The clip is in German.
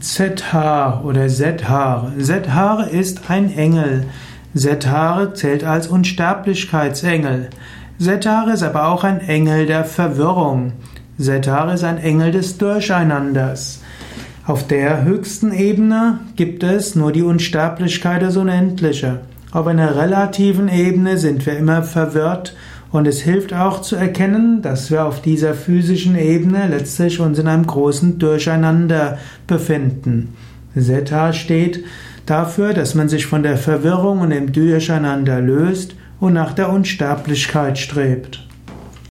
Zethar oder Sethar. Sethar ist ein Engel. Sethar zählt als Unsterblichkeitsengel. Sethar ist aber auch ein Engel der Verwirrung. Sethar ist ein Engel des Durcheinanders. Auf der höchsten Ebene gibt es nur die Unsterblichkeit des Unendliche. Auf einer relativen Ebene sind wir immer verwirrt und es hilft auch zu erkennen, dass wir auf dieser physischen Ebene letztlich uns in einem großen Durcheinander befinden. Zeta steht dafür, dass man sich von der Verwirrung und dem Durcheinander löst und nach der Unsterblichkeit strebt.